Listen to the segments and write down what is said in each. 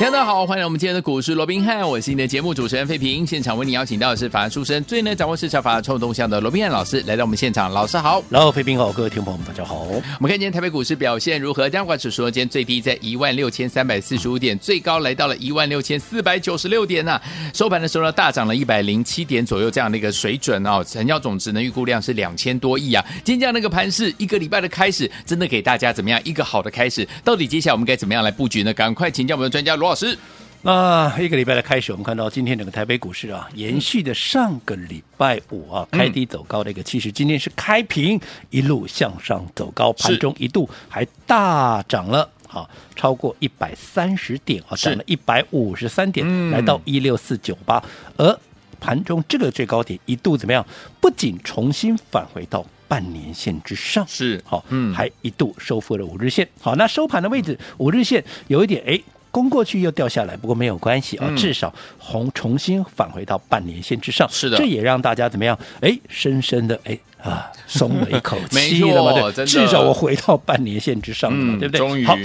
大家好，欢迎我们今天的股市罗宾汉，我是你的节目主持人费平。现场为你邀请到的是法案出身、最能掌握市场法案臭动向的罗宾汉老师来到我们现场，老师好，然后费平好，各位听众朋友们大家好。我们看今天台北股市表现如何？加权指数今天最低在一万六千三百四十五点，最高来到了一万六千四百九十六点呢、收盘的时候呢，大涨了一百零七点左右，这样的一个水准哦。成交总值呢，预估量是两千多亿啊。今天这样的一个盘势，一个礼拜的开始，真的给大家怎么样一个好的开始？到底接下来我们该怎么样来布局呢？赶快请教我们的专家罗老师。那一个礼拜的开始，我们看到今天整个台北股市啊，延续的上个礼拜五啊开低走高的一个气势，今天是开平一路向上走高，盘中一度还大涨了啊，超过一百三十点啊，涨了一百五十三点，来到一六四九八，而盘中这个最高点一度怎么样？不仅重新返回到半年线之上，是好，嗯，还一度收复了五日线。好，那收盘的位置五日线有一点哎。攻过去又掉下来，不过没有关系啊，至少红重新返回到半年线之上。是的，这也让大家怎么样？哎，深深的哎啊，松了一口 气了嘛？对，至少我回到半年线之上了嘛，对不对？终于。好，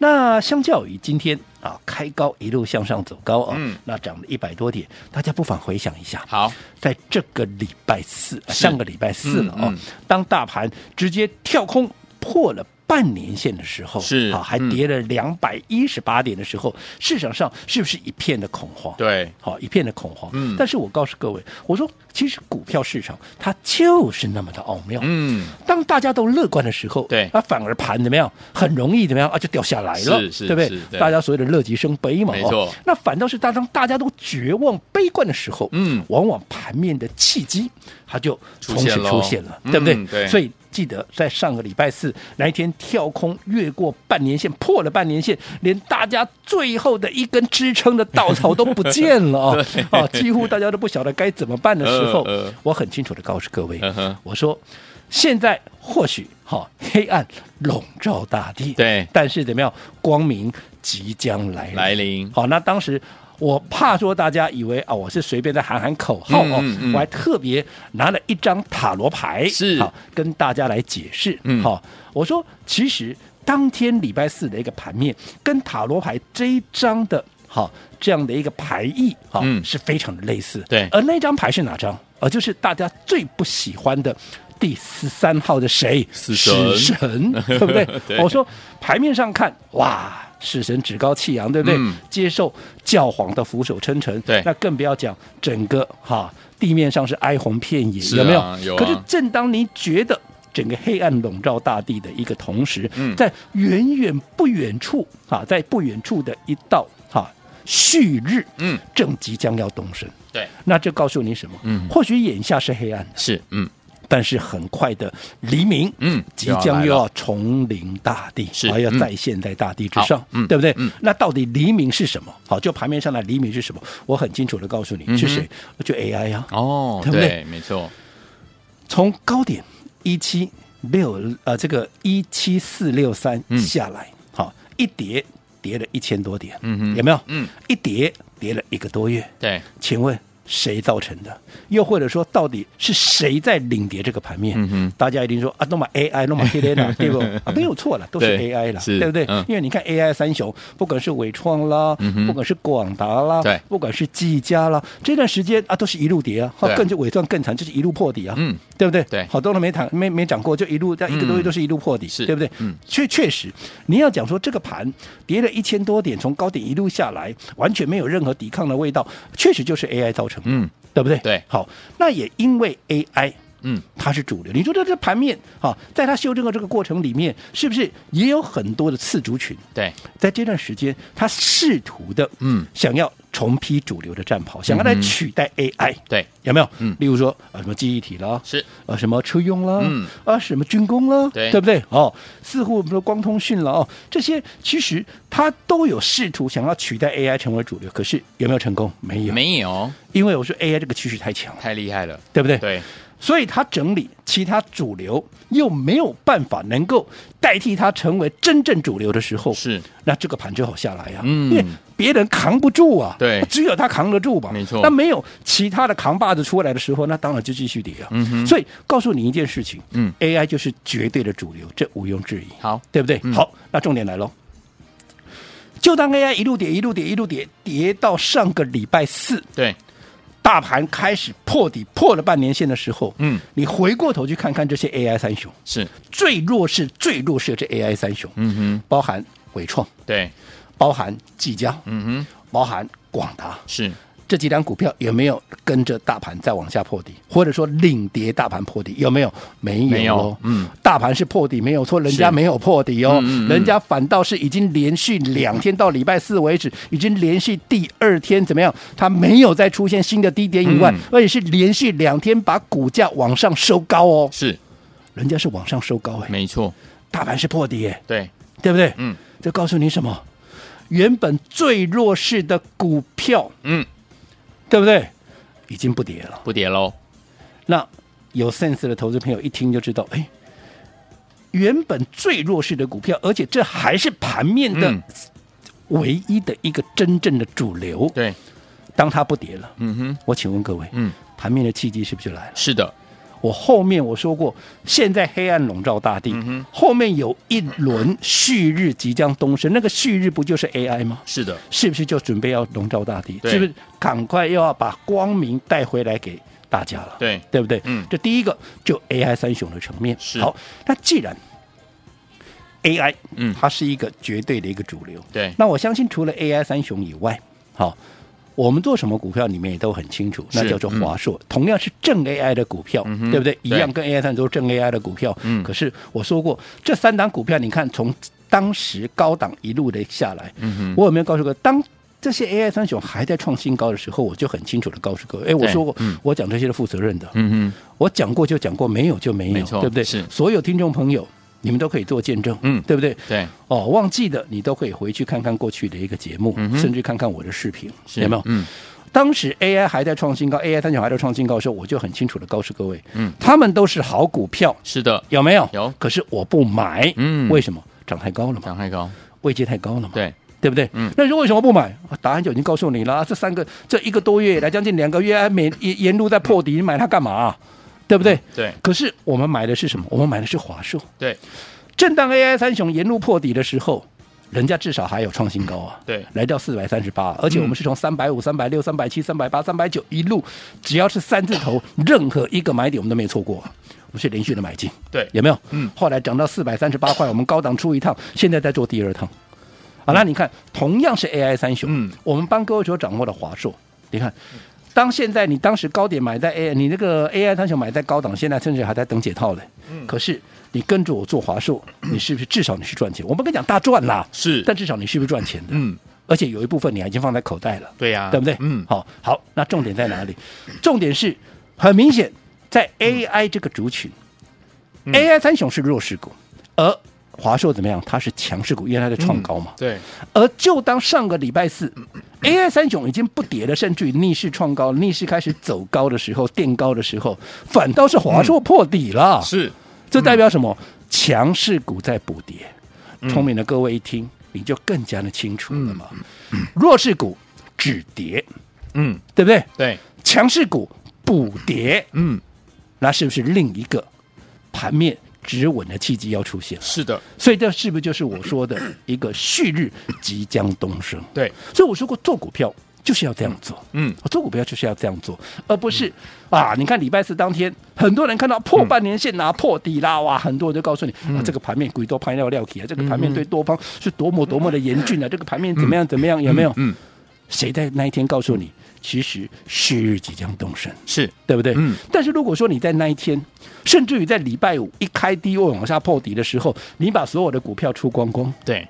那相较于今天啊，开高一路向上走高啊，那涨了一百多点，大家不妨回想一下。好，在这个礼拜四，上个礼拜四了啊，当大盘直接跳空破了。半年线的时候是啊，还跌了两百一十八点的时候，嗯、市场上是不是一片的恐慌？对，好一片的恐慌。嗯，但是我告诉各位，我说其实股票市场它就是那么的奥妙。嗯，当大家都乐观的时候，对，它反而盘怎么样？很容易怎么样啊？就掉下来了，是是，对不对？对大家所谓的乐极生悲嘛，没错。那反倒是当当大家都绝望悲观的时候，嗯，往往盘面的契机它就从此出现了，对不对，所以。记得在上个礼拜四那一天跳空越过半年线，破了半年线，连大家最后的一根支撑的稻草都不见了啊！啊，几乎大家都不晓得该怎么办的时候，我很清楚的告诉各位，我说现在或许哈黑暗笼罩大地，对，但是怎么样，光明即将来临。来临。好，那当时。我怕说大家以为啊，我是随便在喊喊口号哦，嗯嗯、我还特别拿了一张塔罗牌，是好跟大家来解释。嗯，好，我说其实当天礼拜四的一个盘面跟塔罗牌这一张的，好这样的一个牌意，哈，是非常的类似。对，而那张牌是哪张？而就是大家最不喜欢的第十三号的谁？死神，死神，对不对？对我说牌面上看，哇。死神趾高气扬，对不对？嗯、接受教皇的俯首称臣，对，那更不要讲整个哈地面上是哀鸿遍野，有没有？有。可是正当你觉得整个黑暗笼罩大地的一个同时，嗯、在远远不远处啊，在不远处的一道哈旭日，嗯，正即将要东升，对，那这告诉你什么？嗯，或许眼下是黑暗，是，嗯。但是很快的黎明，嗯，即将又要重临大地，是还要再现在大地之上，嗯，对不对？嗯，那到底黎明是什么？好，就盘面上的黎明是什么？我很清楚的告诉你，是谁？就 AI 呀，哦，对不对？没错，从高点一七六呃这个一七四六三下来，好，一跌跌了一千多点，嗯嗯，有没有？嗯，一跌跌了一个多月，对，请问？谁造成的？又或者说，到底是谁在领跌这个盘面？大家一定说啊，那么 AI，那么 AI 对不？啊，没有错了，都是 AI 了，对，对不对？嗯、因为你看 AI 三雄，不管是伟创啦，不管是广达啦，不管是技嘉啦，这段时间啊，都是一路跌啊，啊更就纬创更惨，就是一路破底啊，嗯，对不对？对，好多人没谈，没没涨过，就一路在一个多月都是一路破底，对不对？嗯，确确实，你要讲说这个盘跌了一千多点，从高点一路下来，完全没有任何抵抗的味道，确实就是 AI 造成的，嗯。对不对？对，好，那也因为 AI，嗯，它是主流。你说这这盘面，哈，在它修正的这个过程里面，是不是也有很多的次族群？对，在这段时间，它试图的，嗯，想要。重批主流的战袍，想要来取代 AI，对，有没有？嗯，例如说啊，什么记忆体啦，是。啊，什么车用啦，嗯。啊，什么军工啦，对，对不对？哦，似乎我们说光通讯了哦，这些其实它都有试图想要取代 AI 成为主流，可是有没有成功？没有，没有，因为我说 AI 这个趋势太强了，太厉害了，对不对？对，所以它整理其他主流又没有办法能够代替它成为真正主流的时候，是。那这个盘就好下来呀、啊，嗯。因为别人扛不住啊，对。只有他扛得住吧，没错。那没有其他的扛把子出来的时候，那当然就继续跌啊。嗯所以告诉你一件事情，嗯，AI 就是绝对的主流，这毋庸置疑，好，对不对？嗯。好，那重点来喽。就当 AI 一路跌，一路跌，一路跌，跌到上个礼拜四，对，大盘开始破底，破了半年线的时候，嗯，你回过头去看看这些 AI 三雄，是，最弱势、最弱势的这 AI 三雄，嗯哼，包含伟创，对，包含技嘉，嗯哼，包含广达，是，这几档股票有没有跟着大盘再往下破底，或者说领跌大盘破底？有没有？没有没有哦嗯，大盘是破底没有错，人家是没有破底哦，嗯嗯嗯。人家反倒是已经连续两天到礼拜四为止，已经连续第二天怎么样？它没有再出现新的低点以外，嗯。而且是连续两天把股价往上收高哦，是，人家是往上收高哎，没错，大盘是破底哎，对，对不对？嗯。这告诉你什么？原本最弱势的股票，嗯，对不对？已经不跌了。不跌喽，那有 sense 的投资朋友一听就知道，哎，原本最弱势的股票，而且这还是盘面的嗯唯一的一个真正的主流。对，当它不跌了，嗯哼，我请问各位，嗯，盘面的契机是不是就来了？是的，我后面我说过，现在黑暗笼罩大地，嗯后面有一轮旭日即将东升，那个旭日不就是 AI 吗？是的，是不是就准备要笼罩大地？是不是赶快又要把光明带回来给大家了？对，对不对？嗯这第一个就 AI 三雄的层面。是好，那既然 AI 嗯它是一个绝对的一个主流，对，那我相信除了 AI 三雄以外，好。我们做什么股票，你们也都很清楚，那叫做华硕，同样是正 AI 的股票，嗯对不对？一对样跟 AI 三都是正 AI 的股票。嗯。可是我说过，这三档股票，你看从当时高档一路的下来，嗯，我有没有告诉过，当这些 AI 三雄还在创新高的时候，我就很清楚的告诉各位，哎，我说过，嗯。我讲这些是负责任的，嗯我讲过就讲过，没有就没有，对不对？是。所有听众朋友，你们都可以做见证，嗯对不对？哼，对，哦，忘记的你都可以回去看看过去的一个节目，嗯甚至看看我的视频，有没有？嗯，当时 AI 还在创新高，AI 三角还在创新高的时候，我就很清楚的告诉各位，嗯，他们都是好股票，是的，有没有？有可是我不买，嗯为什么？涨太高了嘛，涨太高，位阶太高了嘛，对，对不对？嗯那是为什么不买？啊答案就已经告诉你了。这三个这一个多月以来，将近两个月，还每沿沿路在破底，你买它干嘛、对不对？对，可是我们买的是什么？我们买的是华硕。对，震荡 AI 三雄沿路破底的时候，人家至少还有创新高啊，对来到四百三十八，而且我们是从三百五、三百六、三百七、三百八、三百九一路，只要是三字头，任何一个买点我们都没错过、啊，我们是连续的买进，对有没有？嗯后来涨到四百三十八块，我们高档出一趟，现在在做第二趟。好，那你看，同样是 AI 三雄，嗯我们帮各位所掌握的华硕，你看。当现在你当时高点买在 A，你那个 AI 三雄买在高档，现在甚至还在等解套嘞。嗯可是你跟着我做华硕，你是不是至少你是赚钱？我不跟你讲大赚啦，是，但至少你是不是赚钱的？嗯，而且有一部分你还已经放在口袋了，对呀，对不对？嗯，好，好，那重点在哪里？重点是很明显，在 AI 这个族群、嗯 a i 三雄是弱势股，而华硕怎么样？它是强势股，因为它在创高嘛。对，而就当上个礼拜四，AI 三雄已经不跌了，甚至于逆势创高、逆势开始走高的时候、垫高的时候，反倒是华硕破底了。是，这代表什么？强势股在补跌。嗯聪明的各位一听，你就更加的清楚了嘛。弱势股止跌，嗯，对不对？对，强势股补跌，嗯，那是不是另一个盘面止稳的契机要出现？是的，所以这是不是就是我说的一个旭日即将东升？对，所以我说过，做股票就是要这样做。嗯，做股票就是要这样做，而不是啊！你看礼拜四当天，很多人看到破半年线拿破底啦，哇！很多人就告诉你、啊，这个盘面鬼多拍料料起啊，这个盘面对多方是多么多么的严峻啊，这个盘面怎么样怎么样，有没有？嗯，谁在那一天告诉你，其实旭日即将东升？是，对不对？嗯。但是如果说你在那一天，甚至于在礼拜五一开低位往下破底的时候，你把所有的股票出光光，对，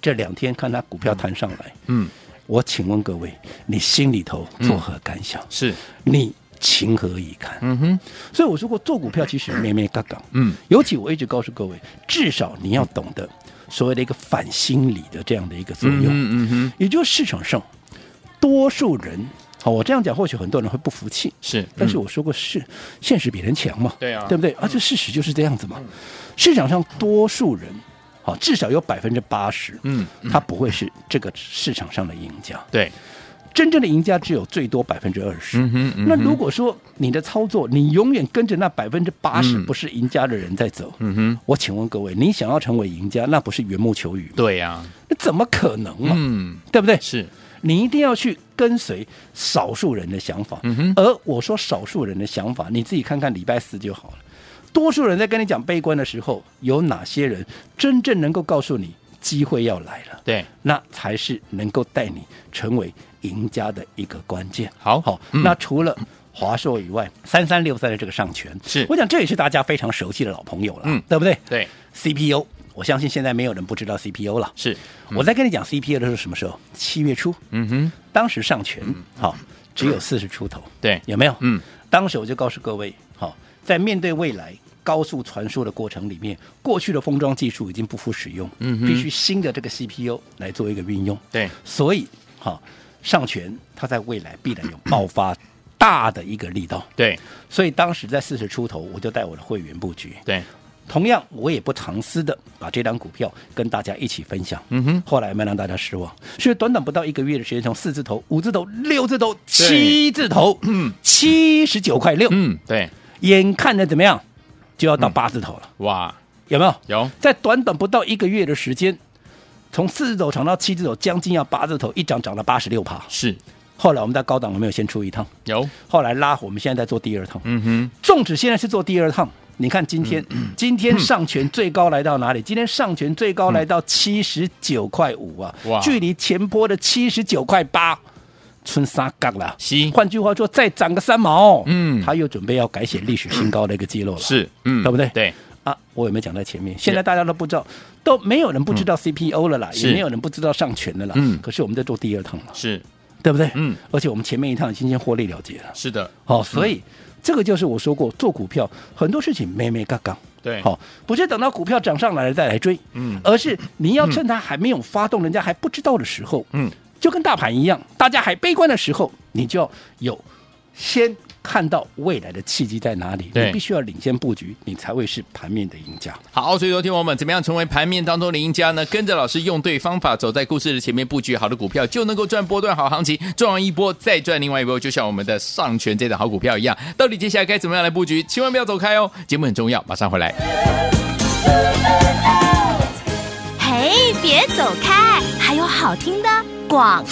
这两天看他股票弹上来，嗯，我请问各位，你心里头作何感想？是，你情何以堪？嗯哼，所以我说过，做股票其实咩咩嘎嘎，嗯，尤其我一直告诉各位，至少你要懂得所谓的一个反心理的这样的一个作用，嗯嗯哼，也就是市场上多数人好，我这样讲或许很多人会不服气，是，嗯、但是我说过是现实比人强嘛，对啊，对不对？而且事实就是这样子嘛。嗯、市场上多数人，好，至少有百分之八十，嗯，他不会是这个市场上的赢家，对。真正的赢家只有最多百分之二十。那如果说你的操作，你永远跟着那百分之八十不是赢家的人在走，嗯哼，我请问各位，你想要成为赢家，那不是缘木求鱼？对呀、啊，那怎么可能嘛？嗯，对不对？是你一定要去跟随少数人的想法。嗯哼，而我说少数人的想法，你自己看看礼拜四就好了。多数人在跟你讲悲观的时候，有哪些人真正能够告诉你机会要来了？对，那才是能够带你成为。赢家的一个关键，好好，嗯、那除了华硕以外，三三六三的这个上权，是我想这也是大家非常熟悉的老朋友了，嗯，对不对？对，CPU，我相信现在没有人不知道 CPU 了。是，嗯、我在跟你讲 CPU 的时候，什么时候？七月初，嗯哼，当时上权，好、嗯，只有四十出头，对，有没有？嗯，当时我就告诉各位，好，在面对未来高速传输的过程里面，过去的封装技术已经不复使用，嗯，必须新的这个 CPU 来做一个运用，对，所以，好。上权，它在未来必然有爆发大的一个力道。对，所以当时在四十出头，我就带我的会员布局。对，同样我也不藏私的把这张股票跟大家一起分享。嗯哼，后来没让大家失望，所以短短不到一个月的时间，从四字头、五字头、六字头、七字头，嗯，七十九块六，嗯，对，眼看着怎么样就要到八字头了。哇，有没有？有，在短短不到一个月的时间。从四字头涨到七字头，将近要八字头，一涨涨了八十六趴。是，后来我们在高档有没有先出一趟？有。后来拉，我们现在在做第二趟。嗯哼。纵使现在是做第二趟，你看今天，嗯、今天上权最高来到哪里？嗯、今天上权最高来到七十九块五啊！哇，距离前波的七十九块八，春三杠了。是。换句话说，再涨个三毛，嗯，他又准备要改写历史新高的一个记录了。是，嗯，对不对？对。啊，我有没有讲在前面？现在大家都不知道，都没有人不知道 CPO 了啦，嗯、也没有人不知道上权的啦。嗯，可是我们在做第二趟了，是对不对？嗯，而且我们前面一趟已经先获利了结了。是的，好、哦，所以、嗯、这个就是我说过，做股票很多事情没没嘎嘎。对，好、哦，不是等到股票涨上来了再来追，嗯，而是你要趁它还没有发动，嗯、人家还不知道的时候，嗯，就跟大盘一样，大家还悲观的时候，你就要有先。看到未来的契机在哪里，你必须要领先布局，你才会是盘面的赢家。好，所以说，听我们怎么样成为盘面当中的赢家呢？跟着老师用对方法，走在故事的前面，布局好的股票就能够赚波段好行情，赚完一波再赚另外一波，就像我们的上权这档好股票一样。到底接下来该怎么样来布局？千万不要走开哦，节目很重要，马上回来。嘿，别走开，还有好听的广。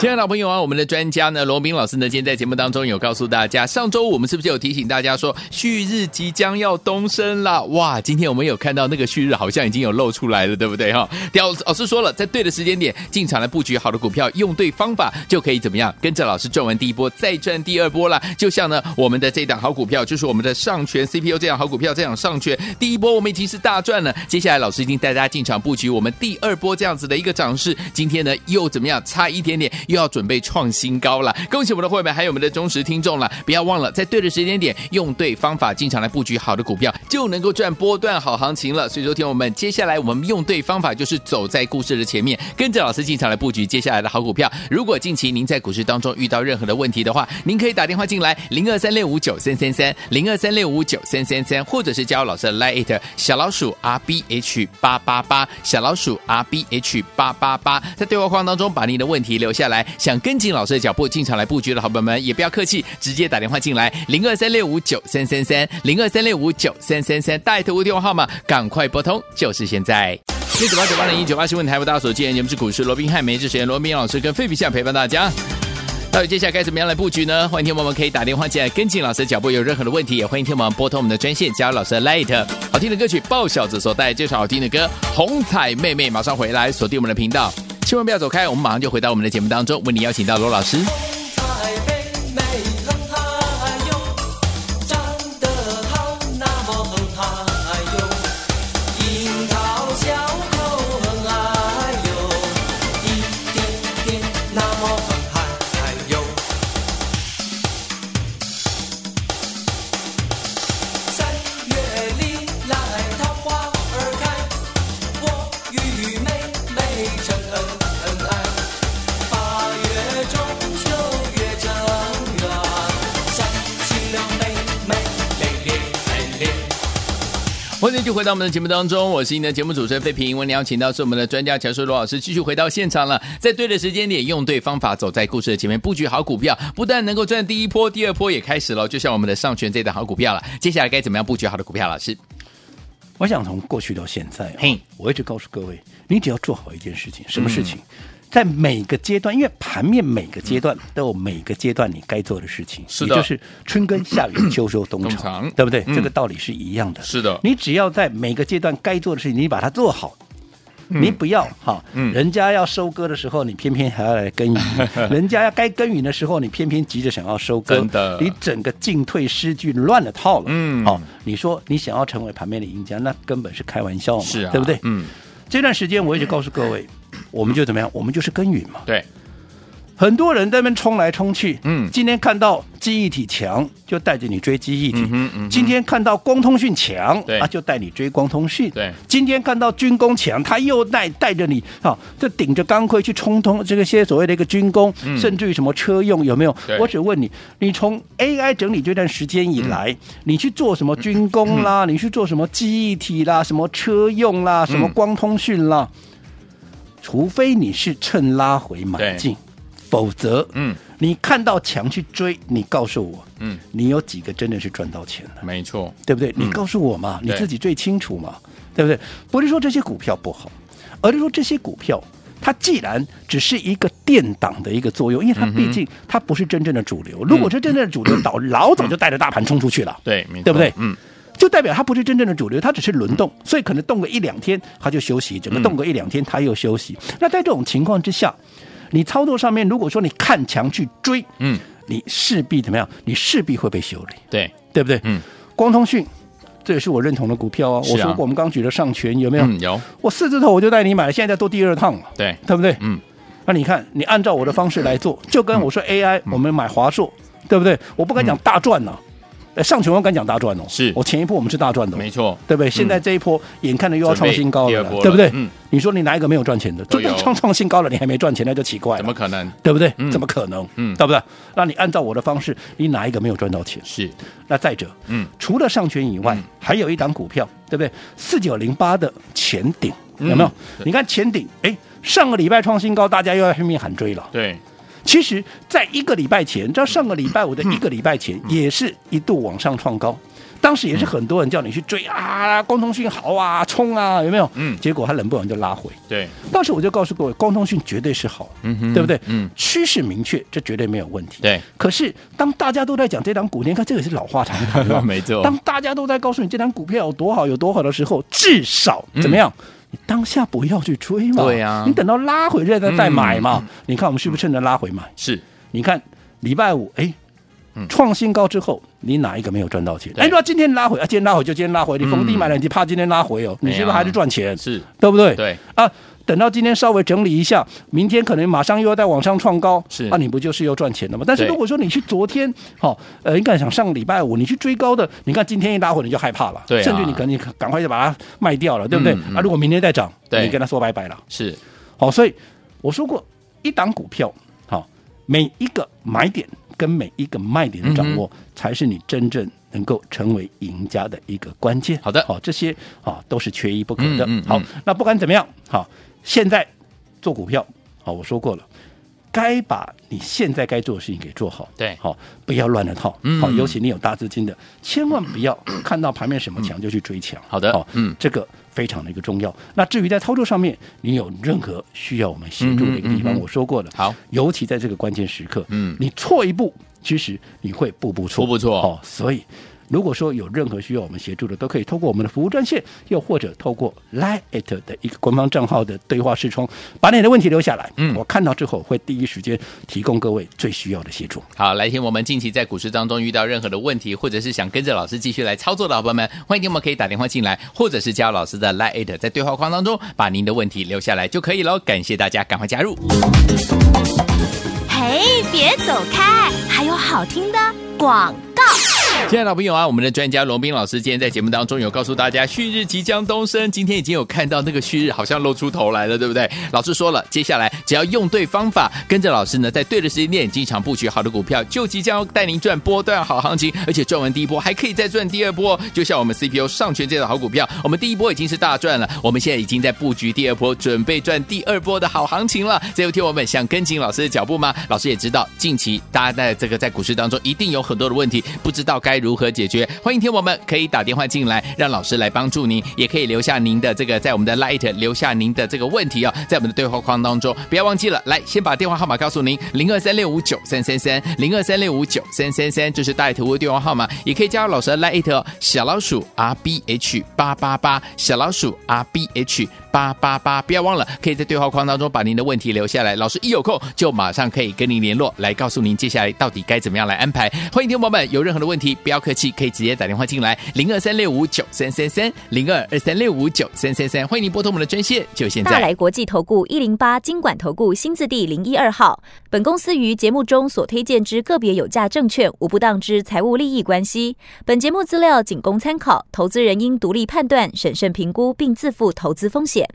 亲爱的老朋友啊，我们的专家呢，罗宾老师呢，今天在节目当中有告诉大家，上周我们是不是有提醒大家说，旭日即将要东升了？哇，今天我们有看到那个旭日好像已经有露出来了，对不对哈？老老师说了，在对的时间点进场来布局好的股票，用对方法就可以怎么样？跟着老师赚完第一波，再赚第二波了。就像呢，我们的这档好股票，就是我们的上权 CPU 这档好股票，这档上权第一波我们已经是大赚了。接下来老师已经带大家进场布局我们第二波这样子的一个涨势，今天呢又怎么样？差一点点。又要准备创新高了，恭喜我们的会员，还有我们的忠实听众了！不要忘了，在对的时间点，用对方法进场来布局好的股票，就能够赚波段好行情了。所以，说，听我们接下来我们用对方法，就是走在故事的前面，跟着老师进场来布局接下来的好股票。如果近期您在股市当中遇到任何的问题的话，您可以打电话进来零二三六五九三三三零二三六五九三三三，或者是加入老师的 Line 小老鼠 R B H 八八八小老鼠 R B H 八八八，在对话框当中把您的问题留下来。想跟紧老师的脚步进场来布局的好朋友们，也不要客气，直接打电话进来零二三六五九三三三零二三六五九三三三，带头的电话号码赶快拨通，就是现在。六九八九八零一九八新闻台为大家所见，节目是股市罗宾汉，每日时间罗宾老师跟费比相陪伴大家。到底接下来该怎么样来布局呢？欢迎听友们可以打电话进来跟紧老师的脚步，有任何的问题也欢迎听友们拨通我们的专线，加入老师的 Light。好听的歌曲爆小子所带来这首好听的歌《红彩妹妹》，马上回来锁定我们的频道。千万不要走开，我们马上就回到我们的节目当中，为你邀请到罗老师。到我们的节目当中，我是您的节目主持人费平。我们邀请到是我们的专家乔叔罗老师，继续回到现场了。在对的时间点，用对方法，走在故事的前面，布局好股票，不但能够赚第一波，第二波也开始了。就像我们的上权这档好股票了，接下来该怎么样布局好的股票？老师，我想从过去到现在、哦，嘿，我一直告诉各位，你只要做好一件事情，什么事情？嗯在每个阶段，因为盘面每个阶段都有每个阶段你该做的事情，是的，也就是春耕、夏耘、秋收、冬藏，对不对？嗯、这个道理是一样的。是的，你只要在每个阶段该做的事情，你把它做好，嗯、你不要哈，嗯、人家要收割的时候，你偏偏还要来耕耘；嗯、人家要该耕耘的时候，你偏偏急着想要收割，真的，你整个进退失据，乱了套了。嗯，好，你说你想要成为盘面的赢家，那根本是开玩笑嘛，是啊，对不对？嗯。这段时间我一直告诉各位，我们就怎么样？我们就是耕耘嘛。对，很多人在那边冲来冲去。嗯，今天看到记忆体强，就带着你追记忆体。嗯嗯。今天看到光通讯强，对啊，就带你追光通讯。对。今天看到军工强，他又带带着你，啊，就顶着钢盔去冲通这个些所谓的一个军工，嗯、甚至于什么车用有没有？我只问你，你从 AI 整理这段时间以来，嗯、你去做什么军工啦？嗯、你去做什么记忆体啦？什么车用啦？什么光通讯啦？嗯除非你是趁拉回买进，否则，嗯，你看到强去追，你告诉我，嗯，你有几个真的是赚到钱的？没错，对不对？嗯、你告诉我嘛，对你自己最清楚嘛，对不对？不是说这些股票不好，而是说这些股票它既然只是一个垫档的一个作用，因为它毕竟它不是真正的主流。嗯、如果是真正的主流，早老早就带着大盘冲出去了，对，对不对？嗯。就代表它不是真正的主流，它只是轮动，所以可能动个一两天，它就休息；整个动个一两天，它又休息。嗯、那在这种情况之下，你操作上面，如果说你看强去追，嗯，你势必怎么样？你势必会被修理，对对不对？嗯，光通讯，这也是我认同的股票啊。我说过，我们刚举的上权有没有？嗯、有。我四字头我就带你买了，现在在做第二趟了，对对不对？嗯。那你看，你按照我的方式来做，就跟我说 AI，、嗯、我们买华硕，对不对？我不敢讲大赚呢、啊。上权我敢讲大赚哦，是我前一波我们是大赚的，没错，对不对？现在这一波眼看着又要创新高了，对不对？嗯，你说你哪一个没有赚钱的？都创创新高了，你还没赚钱，那就奇怪了。怎么可能？对不对？怎么可能？嗯，对不对？那你按照我的方式，你哪一个没有赚到钱？是。那再者，嗯，除了上权以外，还有一档股票，对不对？四九零八的前顶有没有？你看前顶，哎，上个礼拜创新高，大家又要拼命喊追了。对。其实，在一个礼拜前，你知道上个礼拜五的一个礼拜前，也是一度往上创高，当时也是很多人叫你去追啊，光通讯好啊，冲啊，有没有？嗯，结果他冷不冷就拉回。对，当时我就告诉各位，光通讯绝对是好，嗯哼，对不对？嗯，趋势明确，这绝对没有问题。对，可是当大家都在讲这档股，你看这个是老话常谈 了，没错。当大家都在告诉你这档股票有多好，有多好的时候，至少怎么样？你当下不要去追嘛，对呀，你等到拉回来再再买嘛。你看我们是不是趁着拉回买？是。你看礼拜五，哎，创新高之后，你哪一个没有赚到钱？哎，那今天拉回啊，今天拉回就今天拉回，你逢低买了，你怕今天拉回哦？你是不是还是赚钱？是，对不对？对啊，等到今天稍微整理一下，明天可能马上又要再往上创高，是啊，你不就是又赚钱了吗？但是如果说你去昨天，好，呃，你看想上个礼拜五你去追高的，你看今天一拉回你就害怕了，对，甚至你可能赶快就把它卖掉了，对不对？啊，如果明天再涨，你跟他说拜拜了，是，好，所以我说过，一档股票。好每一个买点跟每一个卖点的掌握，才是你真正能够成为赢家的一个关键。好的，好，这些啊都是缺一不可的。嗯好，那不管怎么样，好，现在做股票，好，我说过了，该把你现在该做的事情给做好。对，好，不要乱了套。好，尤其你有大资金的，千万不要看到盘面什么强就去追强。好的，好，嗯，这个。非常的一个重要。那至于在操作上面，你有任何需要我们协助的一个地方，我说过了。好，尤其在这个关键时刻，嗯，你错一步，其实你会步步错，步步错。哦，所以如果说有任何需要我们协助的，都可以透过我们的服务专线，又或者透过 Line@ 的一个官方账号的对话视窗，把你的问题留下来。嗯，我看到之后会第一时间提供各位最需要的协助。好，来听我们近期在股市当中遇到任何的问题，或者是想跟着老师继续来操作的好朋友们，欢迎你们可以打电话进来，或者是加老师的 Line@ 在对话框当中把您的问题留下来就可以了。感谢大家，赶快加入。嘿，别走开，还有好听的广告。亲爱的老朋友啊，我们的专家罗宾老师今天在节目当中有告诉大家，旭日即将东升。今天已经有看到那个旭日好像露出头来了，对不对？老师说了，接下来只要用对方法，跟着老师呢，在对的时间点进场布局好的股票，就即将要带您赚波段好行情，而且赚完第一波还可以再赚第二波。就像我们 CPU 上权这样的好股票，我们第一波已经是大赚了，我们现在已经在布局第二波，准备赚第二波的好行情了。这有听我们想跟紧老师的脚步吗？老师也知道，近期大家在这个在股市当中一定有很多的问题，不知道该如何解决。欢迎听我们可以打电话进来，让老师来帮助您，也可以留下您的这个在我们的 Light 留下您的这个问题哦，在我们的对话框当中，不要忘记了，来先把电话号码告诉您，零二三六五九三三三，零二三六五九三三三，这是大爱投顾电话号码，也可以加入老师的 Light，小老鼠 R B H 八八八，小老鼠 R B H。八八八，不要忘了，可以在对话框当中把您的问题留下来，老师一有空就马上可以跟您联络，来告诉您接下来到底该怎么样来安排。欢迎听友们有任何的问题，不要客气，可以直接打电话进来，零二三六五九三三三，零二二三六五九三三三，欢迎您拨通我们的专线，就现在。大来国际投顾一零八金管投顾新字第零一二号，本公司于节目中所推荐之个别有价证券无不当之财务利益关系，本节目资料仅供参考，投资人应独立判断、审慎评估并自负投资风险。